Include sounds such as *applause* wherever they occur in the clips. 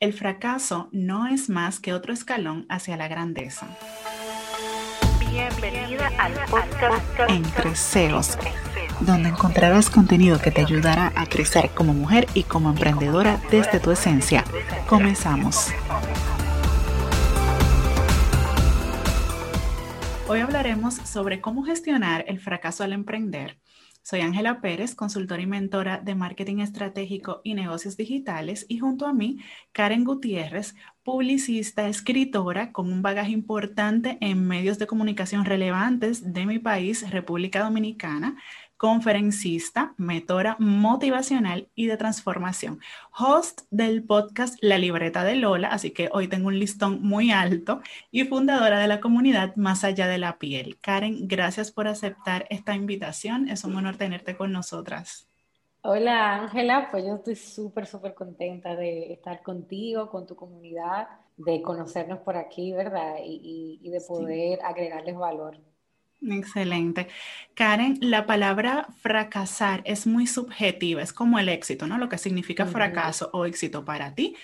El fracaso no es más que otro escalón hacia la grandeza. Bienvenida al podcast Entre CEOs, donde encontrarás contenido que te ayudará a crecer como mujer y como emprendedora desde tu esencia. Comenzamos. Hoy hablaremos sobre cómo gestionar el fracaso al emprender soy Ángela Pérez, consultora y mentora de marketing estratégico y negocios digitales, y junto a mí, Karen Gutiérrez, publicista, escritora con un bagaje importante en medios de comunicación relevantes de mi país, República Dominicana, conferencista, mentora motivacional y de transformación, host del podcast La Libreta de Lola, así que hoy tengo un listón muy alto, y fundadora de la comunidad Más Allá de la Piel. Karen, gracias por aceptar esta invitación, es un honor tenerte con nosotras. Hola Ángela, pues yo estoy súper, súper contenta de estar contigo, con tu comunidad, de conocernos por aquí, ¿verdad? Y, de poder agregarles valor. Excelente. Karen, la palabra fracasar es muy subjetiva, es como el éxito, ¿no? Lo que significa fracaso o éxito para ti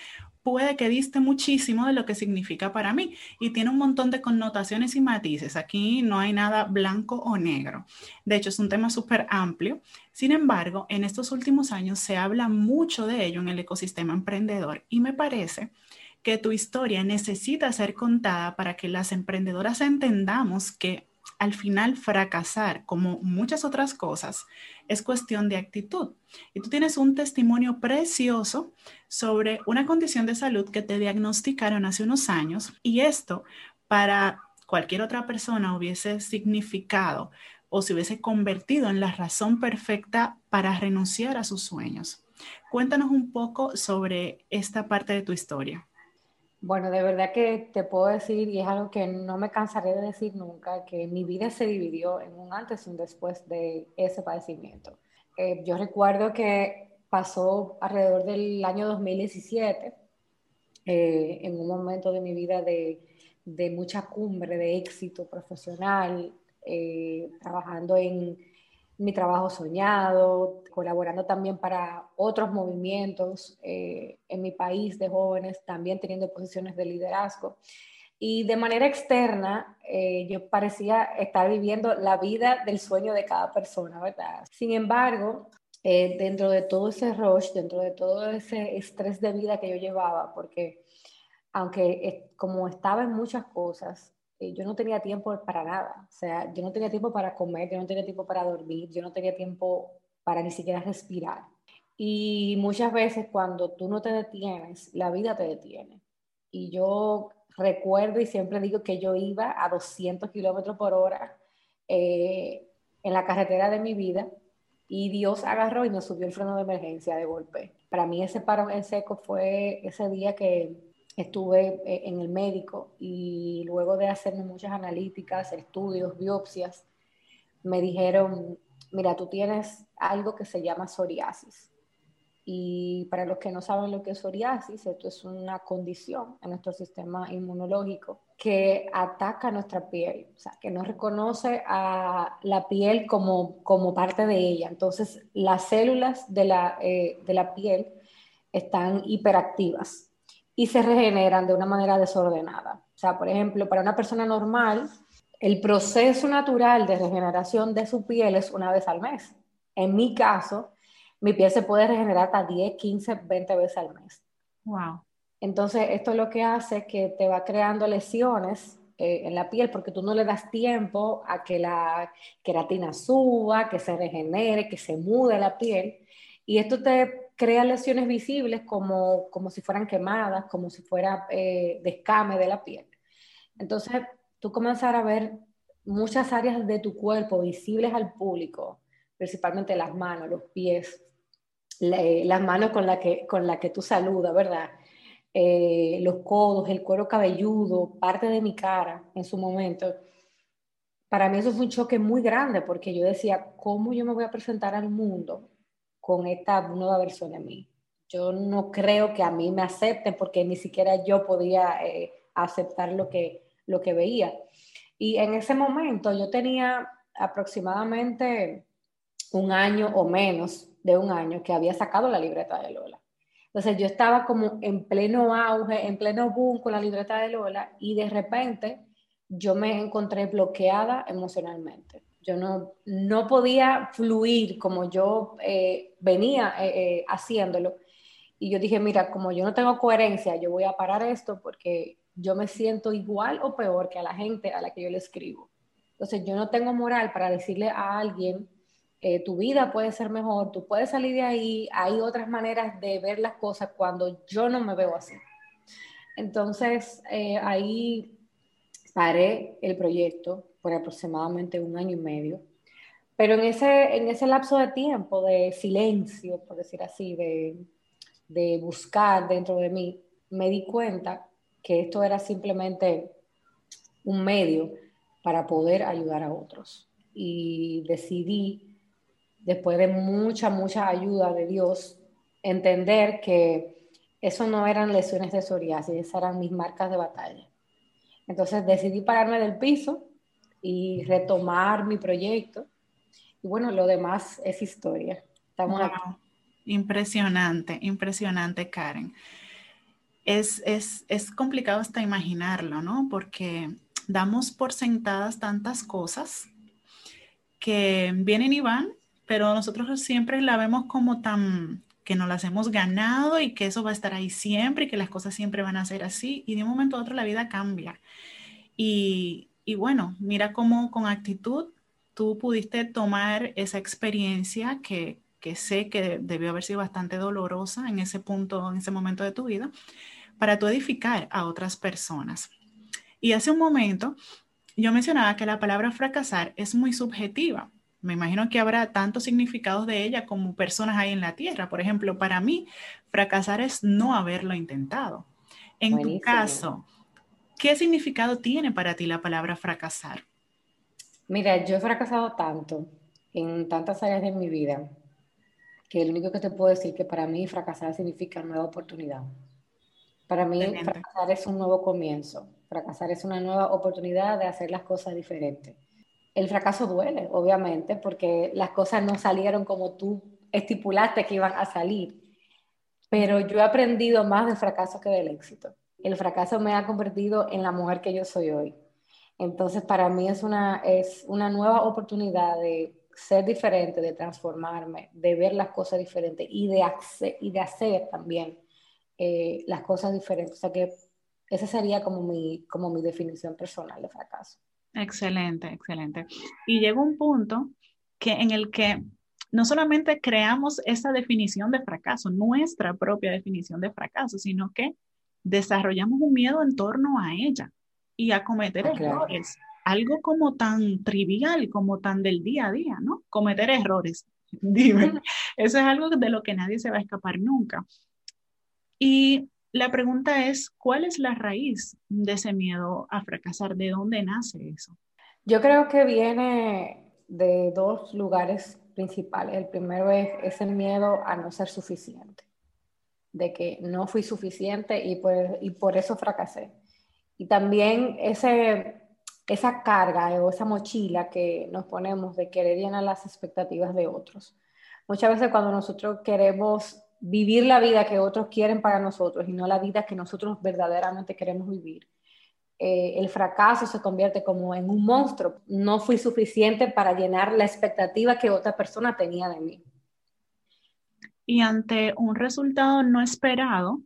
puede que diste muchísimo de lo que significa para mí y tiene un montón de connotaciones y matices. Aquí no hay nada blanco o negro. De hecho, es un tema súper amplio. Sin embargo, en estos últimos años se habla mucho de ello en el ecosistema emprendedor y me parece que tu historia necesita ser contada para que las emprendedoras entendamos que al final fracasar, como muchas otras cosas, es cuestión de actitud. Y tú tienes un testimonio precioso sobre una condición de salud que te diagnosticaron hace unos años y esto para cualquier otra persona hubiese significado o se hubiese convertido en la razón perfecta para renunciar a sus sueños. Cuéntanos un poco sobre esta parte de tu historia. Bueno, de verdad que te puedo decir, y es algo que no me cansaré de decir nunca, que mi vida se dividió en un antes y un después de ese padecimiento. Eh, yo recuerdo que pasó alrededor del año 2017, eh, en un momento de mi vida de, de mucha cumbre, de éxito profesional, eh, trabajando en mi trabajo soñado, colaborando también para otros movimientos eh, en mi país de jóvenes, también teniendo posiciones de liderazgo. Y de manera externa, eh, yo parecía estar viviendo la vida del sueño de cada persona, ¿verdad? Sin embargo, eh, dentro de todo ese rush, dentro de todo ese estrés de vida que yo llevaba, porque aunque como estaba en muchas cosas, eh, yo no tenía tiempo para nada. O sea, yo no tenía tiempo para comer, yo no tenía tiempo para dormir, yo no tenía tiempo para ni siquiera respirar. Y muchas veces cuando tú no te detienes, la vida te detiene. Y yo recuerdo y siempre digo que yo iba a 200 kilómetros por hora eh, en la carretera de mi vida y Dios agarró y nos subió el freno de emergencia de golpe. Para mí ese paro en seco fue ese día que estuve eh, en el médico y luego de hacerme muchas analíticas, estudios, biopsias, me dijeron, mira, tú tienes algo que se llama psoriasis. Y para los que no saben lo que es psoriasis, esto es una condición en nuestro sistema inmunológico que ataca nuestra piel, o sea, que no reconoce a la piel como, como parte de ella. Entonces, las células de la, eh, de la piel están hiperactivas y se regeneran de una manera desordenada. O sea, por ejemplo, para una persona normal, el proceso natural de regeneración de su piel es una vez al mes. En mi caso, mi piel se puede regenerar hasta 10, 15, 20 veces al mes. Wow. Entonces, esto lo que hace que te va creando lesiones eh, en la piel porque tú no le das tiempo a que la queratina suba, que se regenere, que se mude la piel. Y esto te crea lesiones visibles como, como si fueran quemadas, como si fuera eh, descame de la piel. Entonces, tú comenzar a ver muchas áreas de tu cuerpo visibles al público, principalmente las manos, los pies, las manos con las que, la que tú saludas, ¿verdad? Eh, los codos, el cuero cabelludo, parte de mi cara en su momento. Para mí eso fue un choque muy grande porque yo decía, ¿cómo yo me voy a presentar al mundo con esta nueva versión de mí. Yo no creo que a mí me acepten porque ni siquiera yo podía eh, aceptar lo que, lo que veía. Y en ese momento yo tenía aproximadamente un año o menos de un año que había sacado la libreta de Lola. Entonces yo estaba como en pleno auge, en pleno boom con la libreta de Lola y de repente yo me encontré bloqueada emocionalmente. Yo no, no podía fluir como yo eh, venía eh, eh, haciéndolo. Y yo dije, mira, como yo no tengo coherencia, yo voy a parar esto porque yo me siento igual o peor que a la gente a la que yo le escribo. Entonces yo no tengo moral para decirle a alguien eh, tu vida puede ser mejor, tú puedes salir de ahí, hay otras maneras de ver las cosas cuando yo no me veo así. Entonces, ahí paré el proyecto por aproximadamente un año y medio, pero en ese, en ese lapso de tiempo de silencio, por decir así, de, de buscar dentro de mí, me di cuenta que esto era simplemente un medio para poder ayudar a otros. Y decidí después de mucha, mucha ayuda de Dios, entender que eso no eran lesiones de psoriasis, esas eran mis marcas de batalla. Entonces decidí pararme del piso y retomar mi proyecto. Bueno, lo demás es historia. Estamos Impresionante, impresionante, Karen. Es, es, es complicado hasta imaginarlo, ¿no? Porque damos por sentadas tantas cosas que vienen y van pero nosotros siempre la vemos como tan que nos las hemos ganado y que eso va a estar ahí siempre y que las cosas siempre van a ser así y de un momento a otro la vida cambia. Y, y bueno, mira cómo con actitud tú pudiste tomar esa experiencia que, que sé que debió haber sido bastante dolorosa en ese punto, en ese momento de tu vida, para tú edificar a otras personas. Y hace un momento yo mencionaba que la palabra fracasar es muy subjetiva me imagino que habrá tantos significados de ella como personas hay en la tierra. Por ejemplo, para mí, fracasar es no haberlo intentado. En tu caso, ¿qué significado tiene para ti la palabra fracasar? Mira, yo he fracasado tanto en tantas áreas de mi vida que lo único que te puedo decir que para mí fracasar significa nueva oportunidad. Para mí fracasar es un nuevo comienzo. Fracasar es una nueva oportunidad de hacer las cosas diferentes el fracaso duele, obviamente, porque las cosas no salieron como tú estipulaste que iban a salir. Pero yo he aprendido más del fracaso que del éxito. El fracaso me ha convertido en la mujer que yo soy hoy. Entonces, para mí es una, es una nueva oportunidad de ser diferente, de transformarme, de ver las cosas diferentes y de, hacer, y de hacer también eh, las cosas diferentes. O sea que esa sería como mi, como mi definición personal de fracaso. Excelente, excelente. Y llega un punto que, en el que no solamente creamos esa definición de fracaso, nuestra propia definición de fracaso, sino que desarrollamos un miedo en torno a ella y a cometer ah, errores. Algo como tan trivial, como tan del día a día, ¿no? Cometer errores. *laughs* Dime, eso es algo de lo que nadie se va a escapar nunca. Y la pregunta es, ¿cuál es la raíz de ese miedo a fracasar? ¿De dónde nace eso? Yo creo que viene de dos lugares principales. El primero es, el miedo a no ser suficiente, de que no fui suficiente y por, y por eso fracasé. Y también ese, esa carga o esa mochila que nos ponemos de querer llenar las expectativas de otros. Muchas veces cuando nosotros queremos vivir la vida que otros quieren para nosotros y no la vida que nosotros verdaderamente queremos vivir. Eh, el fracaso se convierte como en un monstruo. No fui suficiente para llenar la expectativa que otra persona tenía de mí. Y ante un resultado no esperado,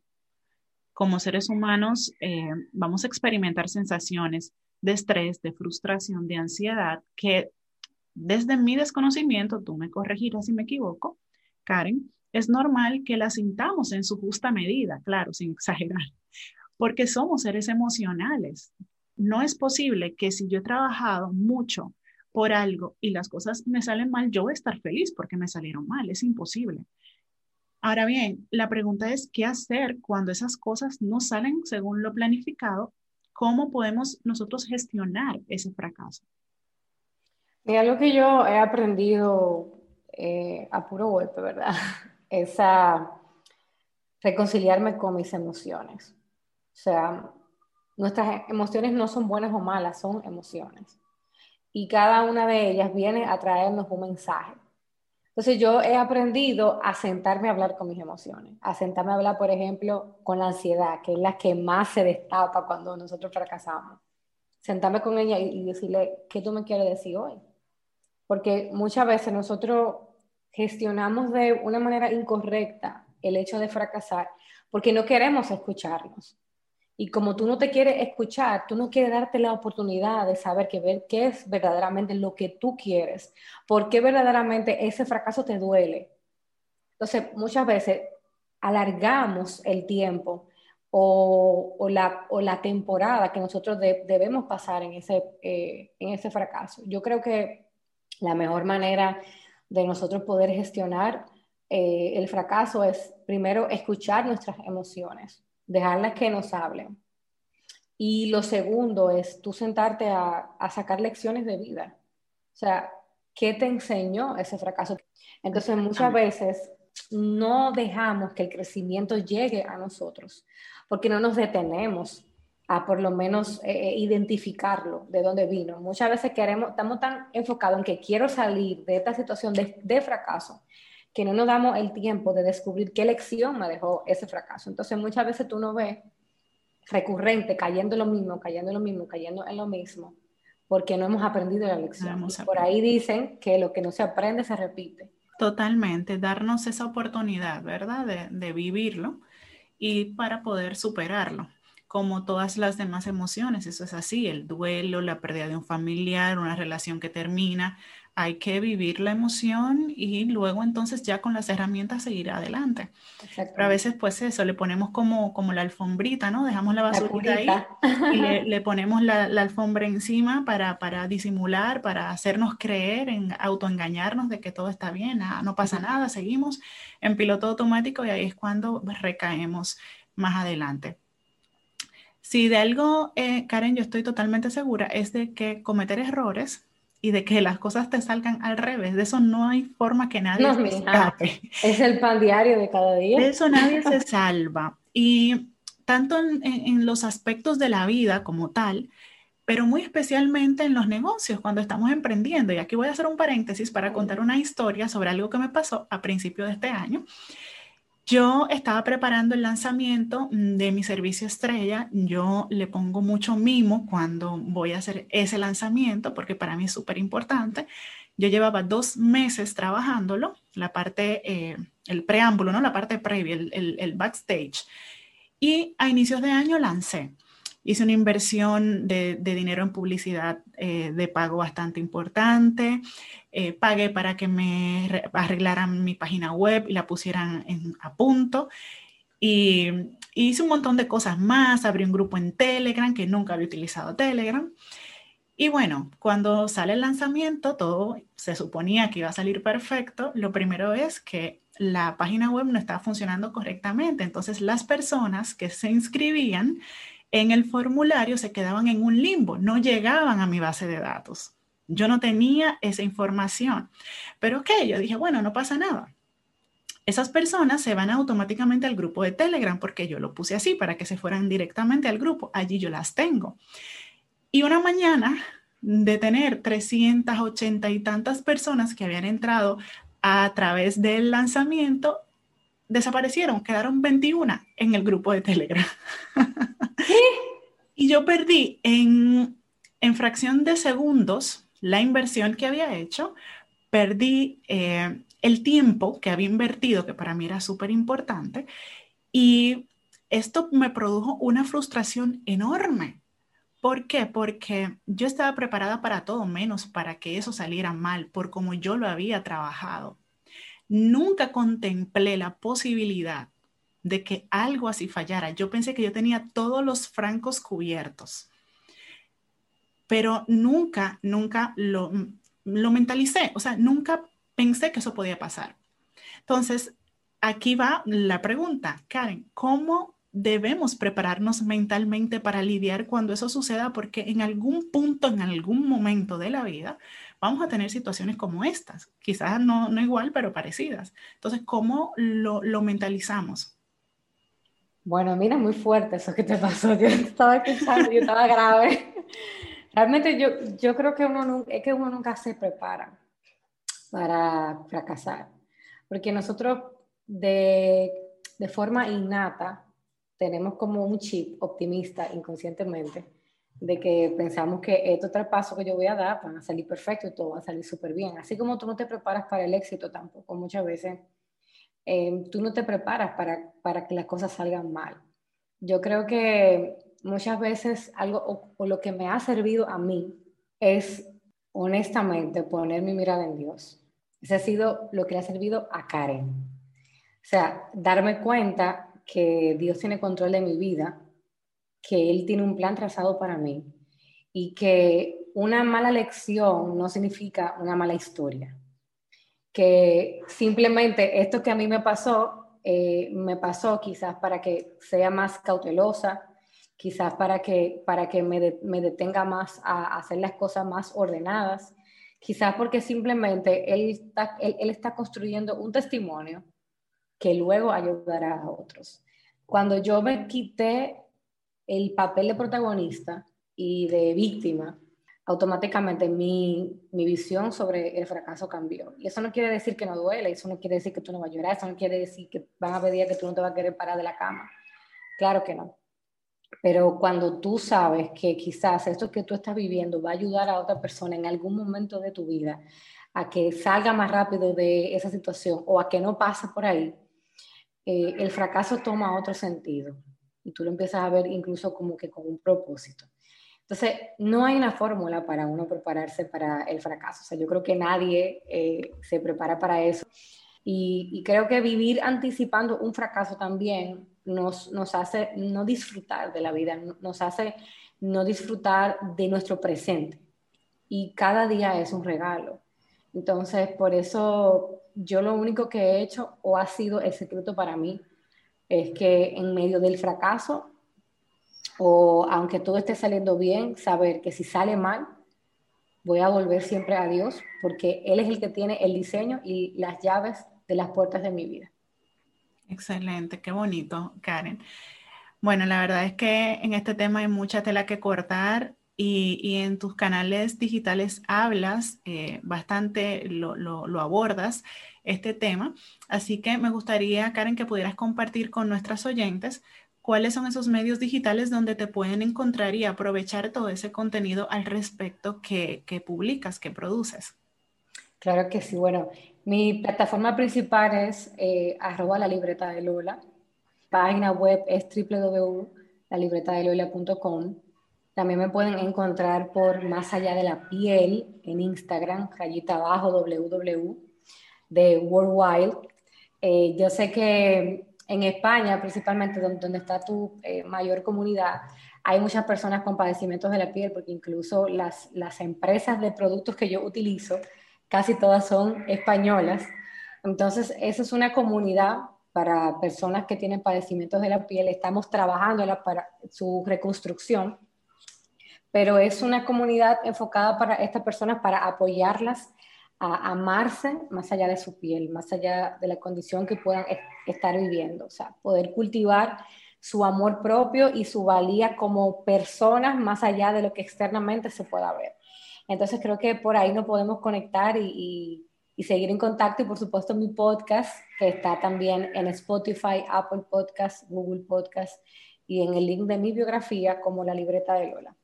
como seres humanos eh, vamos a experimentar sensaciones de estrés, de frustración, de ansiedad, que desde mi desconocimiento, tú me corregirás si me equivoco, Karen, es normal que la sintamos en su justa medida, claro, sin exagerar, porque somos seres emocionales. No es posible que si yo he trabajado mucho por algo y las cosas me salen mal, yo voy estar feliz porque me salieron mal, es imposible. Ahora bien, la pregunta es, ¿qué hacer cuando esas cosas no salen según lo planificado? ¿Cómo podemos nosotros gestionar ese fracaso? Mira, lo que yo he aprendido eh, a puro golpe, ¿verdad? *laughs* esa reconciliarme con mis emociones. O sea, nuestras emociones no son buenas o malas, son emociones. Y cada una de ellas viene a traernos un mensaje. Entonces yo he aprendido a sentarme a hablar con mis emociones, a sentarme a hablar, por ejemplo, con la ansiedad, que es la que más se destapa cuando nosotros fracasamos. Sentarme con ella y decirle, ¿qué tú me quieres decir hoy? Porque muchas veces nosotros gestionamos de una manera incorrecta el hecho de fracasar porque no queremos escucharnos. Y como tú no te quieres escuchar, tú no quieres darte la oportunidad de saber que ver qué es verdaderamente lo que tú quieres, por qué verdaderamente ese fracaso te duele. Entonces, muchas veces alargamos el tiempo o, la, o la, temporada que nosotros debemos pasar en ese, eh, en ese fracaso. Yo creo que la mejor manera de nosotros poder gestionar eh, el fracaso es primero escuchar nuestras emociones dejarlas que nos hablen. Y lo segundo es tú sentarte a, sacar lecciones de vida. O sea, ¿qué te enseñó ese fracaso? Entonces muchas veces no dejamos que el crecimiento llegue a nosotros, porque no nos detenemos a por lo menos eh, eh, identificarlo, de dónde vino. Muchas veces queremos, estamos tan enfocados en que quiero salir de esta situación de, de fracaso, que no nos damos el tiempo de descubrir qué lección me dejó ese fracaso. Entonces muchas veces tú no ves recurrente cayendo en lo mismo, cayendo en lo mismo, cayendo en lo mismo, porque no hemos aprendido la lección. Por ahí dicen que lo que no se aprende se repite. Totalmente, darnos esa oportunidad, ¿verdad? De, de vivirlo y para poder superarlo como todas las demás emociones. Eso es así, el duelo, la pérdida de un familiar, una relación que termina, hay que vivir la emoción y luego entonces ya con las herramientas seguir adelante. Pero a veces pues eso, le ponemos como, como la alfombrita, ¿no? Dejamos la basura ahí y le, *laughs* ponemos la, alfombra encima para, para, disimular, para hacernos creer, en autoengañarnos de que todo está bien, no pasa nada, seguimos en piloto automático y ahí es cuando recaemos más adelante. Si de algo, eh, Karen, yo estoy totalmente segura, es de que cometer errores y de que las cosas te salgan al revés. De eso no hay forma que nadie se escape. Es el pan diario de cada día. De eso nadie se salva. Y tanto en, los aspectos de la vida como tal, pero muy especialmente en los negocios, cuando estamos emprendiendo. Y aquí voy a hacer un paréntesis para contar una historia sobre algo que me pasó a principio de este año. Yo estaba preparando el lanzamiento mm, de mi servicio estrella. Yo le pongo mucho mimo cuando voy a hacer ese lanzamiento porque para mí es súper importante. Yo llevaba dos meses trabajándolo, la parte, eh, el preámbulo, ¿no? la parte previa, el, el backstage. Y a inicios de año lancé hice una inversión de, dinero en publicidad eh, de pago bastante importante. Eh, pagué para que me arreglaran mi página web y la pusieran a punto. Y, hice un montón de cosas más. Abrí un grupo en Telegram, que nunca había utilizado Telegram. Y bueno, cuando sale el lanzamiento, todo se suponía que iba a salir perfecto. Lo primero es que la página web no estaba funcionando correctamente. Entonces, las personas que se inscribían en el formulario se quedaban en un limbo, no llegaban a mi base de datos. Yo no tenía esa información. Pero ok, yo dije, bueno, no pasa nada. Esas personas se van automáticamente al grupo de Telegram porque yo lo puse así para que se fueran directamente al grupo. Allí yo las tengo. Y una mañana de tener 380 y tantas personas que habían entrado a través del lanzamiento, desaparecieron, quedaron 21 en el grupo de Telegram. *laughs* y yo perdí en, fracción de segundos la inversión que había hecho, perdí eh, el tiempo que había invertido, que para mí era súper importante, y esto me produjo una frustración enorme. ¿Por qué? Porque yo estaba preparada para todo menos para que eso saliera mal, por como yo lo había trabajado. Nunca contemplé la posibilidad de que algo así fallara. Yo pensé que yo tenía todos los francos cubiertos, pero nunca, nunca lo, lo mentalicé, o sea, nunca pensé que eso podía pasar. Entonces, aquí va la pregunta, Karen, ¿cómo debemos prepararnos mentalmente para lidiar cuando eso suceda? Porque en algún punto, en algún momento de la vida, vamos a tener situaciones como estas, quizás no, no igual, pero parecidas. Entonces, ¿cómo lo, lo mentalizamos? Bueno, mira, muy fuerte eso que te pasó. *laughs* Yo estaba escuchando, yo estaba grave. Realmente yo, yo creo que uno, es que uno nunca se prepara. para fracasar. Porque nosotros de, de forma innata tenemos como un chip optimista inconscientemente de que pensamos que este otro paso que yo voy a dar van a salir perfecto y todo va a salir súper bien. Así como tú no te preparas para el éxito tampoco, muchas veces eh, tú no te preparas para, para, que las cosas salgan mal. Yo creo que muchas veces algo o, lo que me ha servido a mí es honestamente poner mi mirada en Dios. Ese ha sido lo que le ha servido a Karen. O sea, darme cuenta que Dios tiene control de mi vida, que Él tiene un plan trazado para mí y que una mala lección no significa una mala historia. Que simplemente esto que a mí me pasó, eh, me pasó quizás para que sea más cautelosa, quizás para que, para que me, detenga más a hacer las cosas más ordenadas, quizás porque simplemente él está, él, él está construyendo un testimonio que luego ayudará a otros. Cuando yo me quité el papel de protagonista y de víctima, automáticamente mi, mi, visión sobre el fracaso cambió. Y eso no quiere decir que no duele, eso no quiere decir que tú no vas a llorar, eso no quiere decir que van a pedir que tú no te vas a querer parar de la cama. Claro que no. Pero cuando tú sabes que quizás esto que tú estás viviendo va a ayudar a otra persona en algún momento de tu vida a que salga más rápido de esa situación o a que no pase por ahí, eh, el fracaso toma otro sentido y tú lo empiezas a ver incluso como que con un propósito. Entonces, no hay una fórmula para uno prepararse para el fracaso. O sea, yo creo que nadie eh, se prepara para eso. Y, y, creo que vivir anticipando un fracaso también nos, nos hace no disfrutar de la vida, nos hace no disfrutar de nuestro presente. Y cada día es un regalo. Entonces, por eso yo lo único que he hecho o ha sido el secreto para mí es que en medio del fracaso o aunque todo esté saliendo bien, saber que si sale mal, voy a volver siempre a Dios porque Él es el que tiene el diseño y las llaves de las puertas de mi vida. Excelente, qué bonito, Karen. Bueno, la verdad es que en este tema hay mucha tela que cortar y, en tus canales digitales hablas eh, bastante, lo, lo, abordas este tema. Así que me gustaría, Karen, que pudieras compartir con nuestras oyentes cuáles son esos medios digitales donde te pueden encontrar y aprovechar todo ese contenido al respecto que, publicas, que produces. Claro que sí. Bueno, mi plataforma principal es eh, arroba la libreta de Lola. Página web es www.lalibretadelola.com. También me pueden encontrar por Más Allá de la Piel en Instagram, rayita abajo, www, de Worldwide. Eh, yo sé que en España, principalmente donde, está tu eh, mayor comunidad, hay muchas personas con padecimientos de la piel, porque incluso las, las empresas de productos que yo utilizo casi todas son españolas. Entonces, esa es una comunidad para personas que tienen padecimientos de la piel. Estamos trabajando para su reconstrucción, pero es una comunidad enfocada para estas personas, para apoyarlas a amarse más allá de su piel, más allá de la condición que puedan estar viviendo. O sea, poder cultivar su amor propio y su valía como personas más allá de lo que externamente se pueda ver. Entonces creo que por ahí nos podemos conectar y, seguir en contacto y por supuesto mi podcast que está también en Spotify, Apple Podcast, Google Podcast y en el link de mi biografía como la libreta de Lola.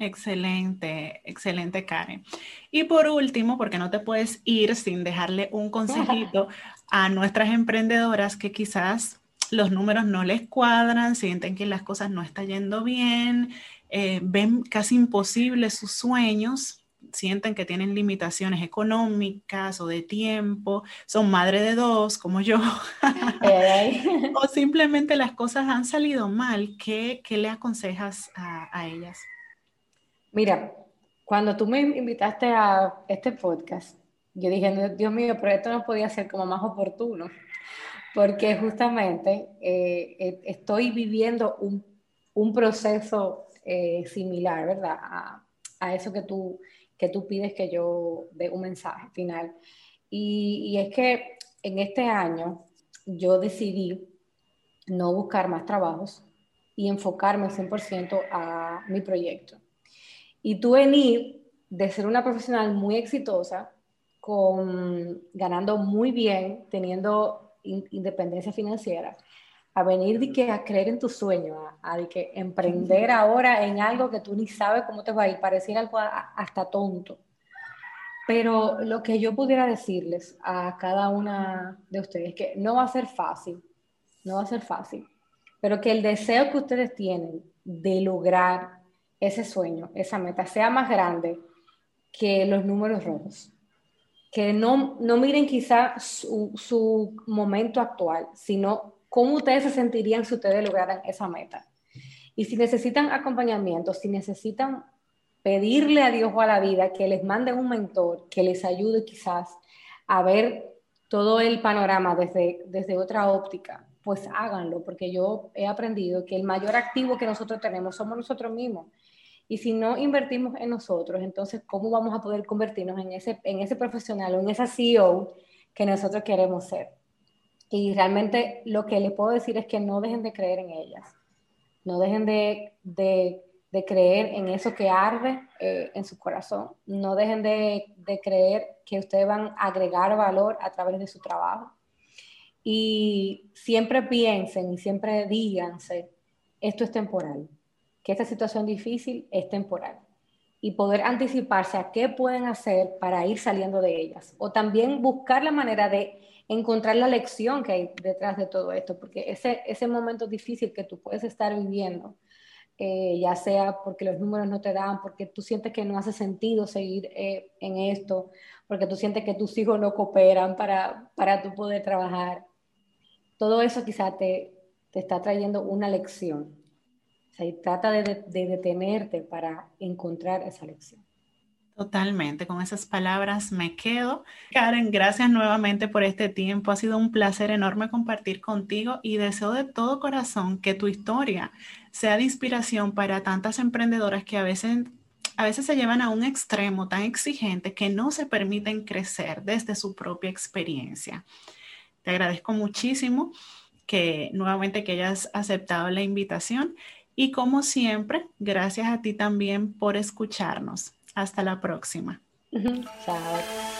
Excelente, excelente Karen. Y por último, porque no te puedes ir sin dejarle un *laughs* consejito a nuestras emprendedoras que quizás los números no les cuadran, sienten que las cosas no están yendo bien, eh, ven casi imposibles sus sueños, sienten que tienen limitaciones económicas o de tiempo, son madre de dos como yo, *laughs* *laughs* o simplemente las cosas han salido mal, ¿qué, qué le aconsejas a, a, ellas? Mira, cuando tú me invitaste a este podcast, yo dije, Dios mío, pero esto no podía ser como más oportuno, porque justamente eh, eh, estoy viviendo un, un proceso eh, similar, ¿verdad? A, a, eso que tú, que tú pides que yo dé un mensaje final. Y, y es que en este año yo decidí no buscar más trabajos y enfocarme 100% a mi proyecto. Y tú venir de ser una profesional muy exitosa, con ganando muy bien, teniendo independencia financiera, a venir de que a creer en tu sueño, a, de que emprender ahora en algo que tú ni sabes cómo te va a ir, pareciera algo hasta tonto. Pero lo que yo pudiera decirles a cada una de ustedes es que no va a ser fácil, no va a ser fácil, pero que el deseo que ustedes tienen de lograr ese sueño, esa meta, sea más grande que los números rojos. Que no, no miren quizá su, su momento actual, sino cómo ustedes se sentirían si ustedes lograran esa meta. Y si necesitan acompañamiento, si necesitan pedirle a Dios o a la vida que les mande un mentor que les ayude quizás a ver todo el panorama desde, desde otra óptica, pues háganlo, porque yo he aprendido que el mayor activo que nosotros tenemos somos nosotros mismos. Y si no invertimos en nosotros, entonces, ¿cómo vamos a poder convertirnos en ese, en ese profesional o en esa CEO que nosotros queremos ser? Y realmente lo que les puedo decir es que no dejen de creer en ellas. No dejen de, de, de creer en eso que arde eh, en su corazón. No dejen de, de creer que ustedes van a agregar valor a través de su trabajo y siempre piensen y siempre díganse, esto es temporal, que esta situación difícil es temporal y poder anticiparse a qué pueden hacer para ir saliendo de ellas o también buscar la manera de encontrar la lección que hay detrás de todo esto, porque ese, ese momento difícil que tú puedes estar viviendo, eh, ya sea porque los números no te dan, porque tú sientes que no hace sentido seguir eh, en esto, porque tú sientes que tus hijos no cooperan para, para tú poder trabajar, todo eso quizá te, te está trayendo una lección. Sea, y trata de, de, detenerte para encontrar esa lección. Totalmente, con esas palabras me quedo. Karen, gracias nuevamente por este tiempo. Ha sido un placer enorme compartir contigo y deseo de todo corazón que tu historia sea de inspiración para tantas emprendedoras que a veces, a veces se llevan a un extremo tan exigente que no se permiten crecer desde su propia experiencia. Te agradezco muchísimo que nuevamente que hayas aceptado la invitación y como siempre, gracias a ti también por escucharnos. Hasta la próxima. Chao.